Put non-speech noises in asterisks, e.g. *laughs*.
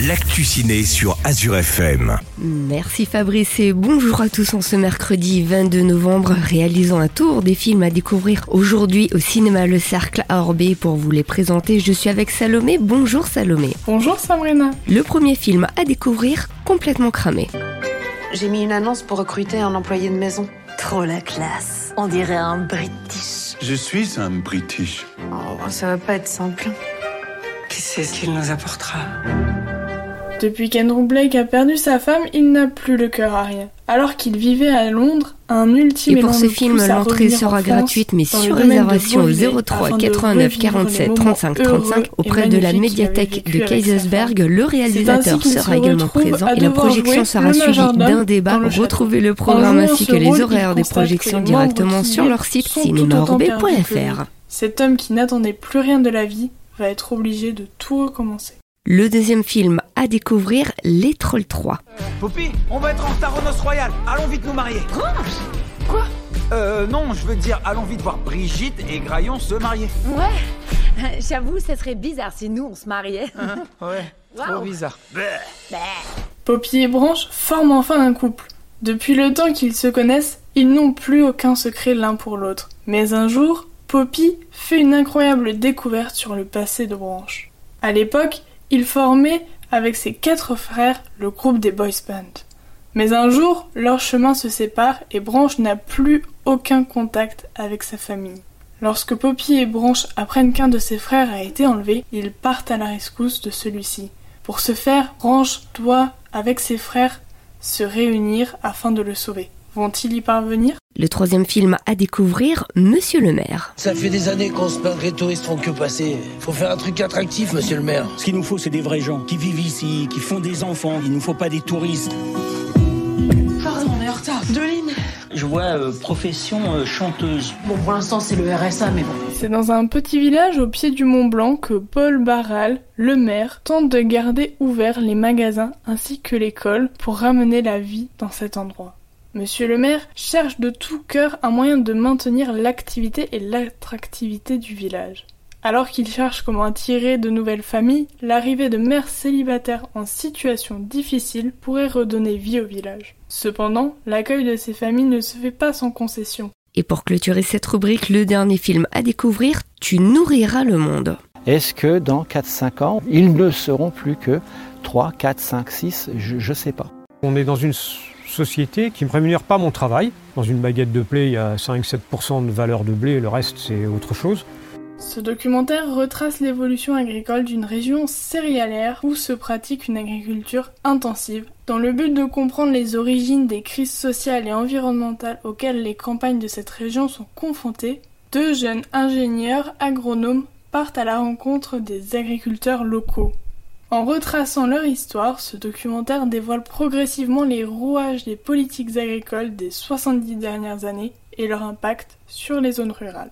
l'actu ciné sur Azure FM. Merci Fabrice et bonjour à tous en ce mercredi 22 novembre. Réalisons un tour des films à découvrir aujourd'hui au cinéma Le Cercle à Orbé pour vous les présenter. Je suis avec Salomé. Bonjour Salomé. Bonjour Sabrina. Le premier film à découvrir complètement cramé. J'ai mis une annonce pour recruter un employé de maison. Trop la classe. On dirait un British. Je suis un British. Oh, ça va pas être simple. Qui sait ce qu'il nous apportera? Depuis qu'Andrew Blake a perdu sa femme, il n'a plus le cœur à rien. Alors qu'il vivait à Londres, un ultime Et pour ce film, l'entrée sera en gratuite mais sur réservation au Beauvais, 03 afin de 89 revivre 47 les moments 35 heureux 35 et auprès de la médiathèque de Kaisersberg. Le réalisateur sera également présent et la projection sera suivie d'un débat. Retrouvez le programme ainsi que les horaires des projections directement sur leur site cinémaorbé.fr. Cet homme qui n'attendait plus rien de la vie va être obligé de tout recommencer. Le deuxième film à découvrir, Les Trolls 3. Poppy, on va être en retard aux noces royales. Allons vite nous marier. Quoi? Euh, non, je veux dire, allons vite voir Brigitte et Graillon se marier. Ouais. *laughs* J'avoue, ça serait bizarre si nous on se mariait. *laughs* Ouais, trop Waouh. bizarre. Poppy et Branche forment enfin un couple. Depuis le temps qu'ils se connaissent, ils n'ont plus aucun secret l'un pour l'autre. Mais un jour, Poppy fait une incroyable découverte sur le passé de Branche. À l'époque, il formait avec ses quatre frères le groupe des Boys Band. Mais un jour, leurs chemins se séparent et Branche n'a plus aucun contact avec sa famille. Lorsque Poppy et Branche apprennent qu'un de ses frères a été enlevé, ils partent à la rescousse de celui-ci. Pour ce faire, Branche doit, avec ses frères, se réunir afin de le sauver. Vont-ils y parvenir? Le troisième film à découvrir, Monsieur le maire. Ça fait des années qu'on se plaint que les touristes font que passer. Faut faire un truc attractif, monsieur le maire. Ce qu'il nous faut, c'est des vrais gens qui vivent ici, qui font des enfants. Il nous faut pas des touristes. Pardon, on est en retard. Deline Je vois euh, profession euh, chanteuse. Bon, pour l'instant, c'est le RSA, mais bon. C'est dans un petit village au pied du Mont Blanc que Paul Barral, le maire, tente de garder ouverts les magasins ainsi que l'école pour ramener la vie dans cet endroit. Monsieur le maire cherche de tout cœur un moyen de maintenir l'activité et l'attractivité du village. Alors qu'il cherche comment attirer de nouvelles familles, l'arrivée de mères célibataires en situation difficile pourrait redonner vie au village. Cependant, l'accueil de ces familles ne se fait pas sans concession. Et pour clôturer cette rubrique, le dernier film à découvrir, Tu nourriras le monde. Est-ce que dans 4-5 ans, ils ne seront plus que 3, 4, 5, 6 Je ne sais pas. On est dans une société qui ne me rémunère pas mon travail. Dans une baguette de blé, il y a 5-7% de valeur de blé, le reste c'est autre chose. Ce documentaire retrace l'évolution agricole d'une région céréalière où se pratique une agriculture intensive, dans le but de comprendre les origines des crises sociales et environnementales auxquelles les campagnes de cette région sont confrontées. Deux jeunes ingénieurs agronomes partent à la rencontre des agriculteurs locaux. En retraçant leur histoire, ce documentaire dévoile progressivement les rouages des politiques agricoles des 70 dernières années et leur impact sur les zones rurales.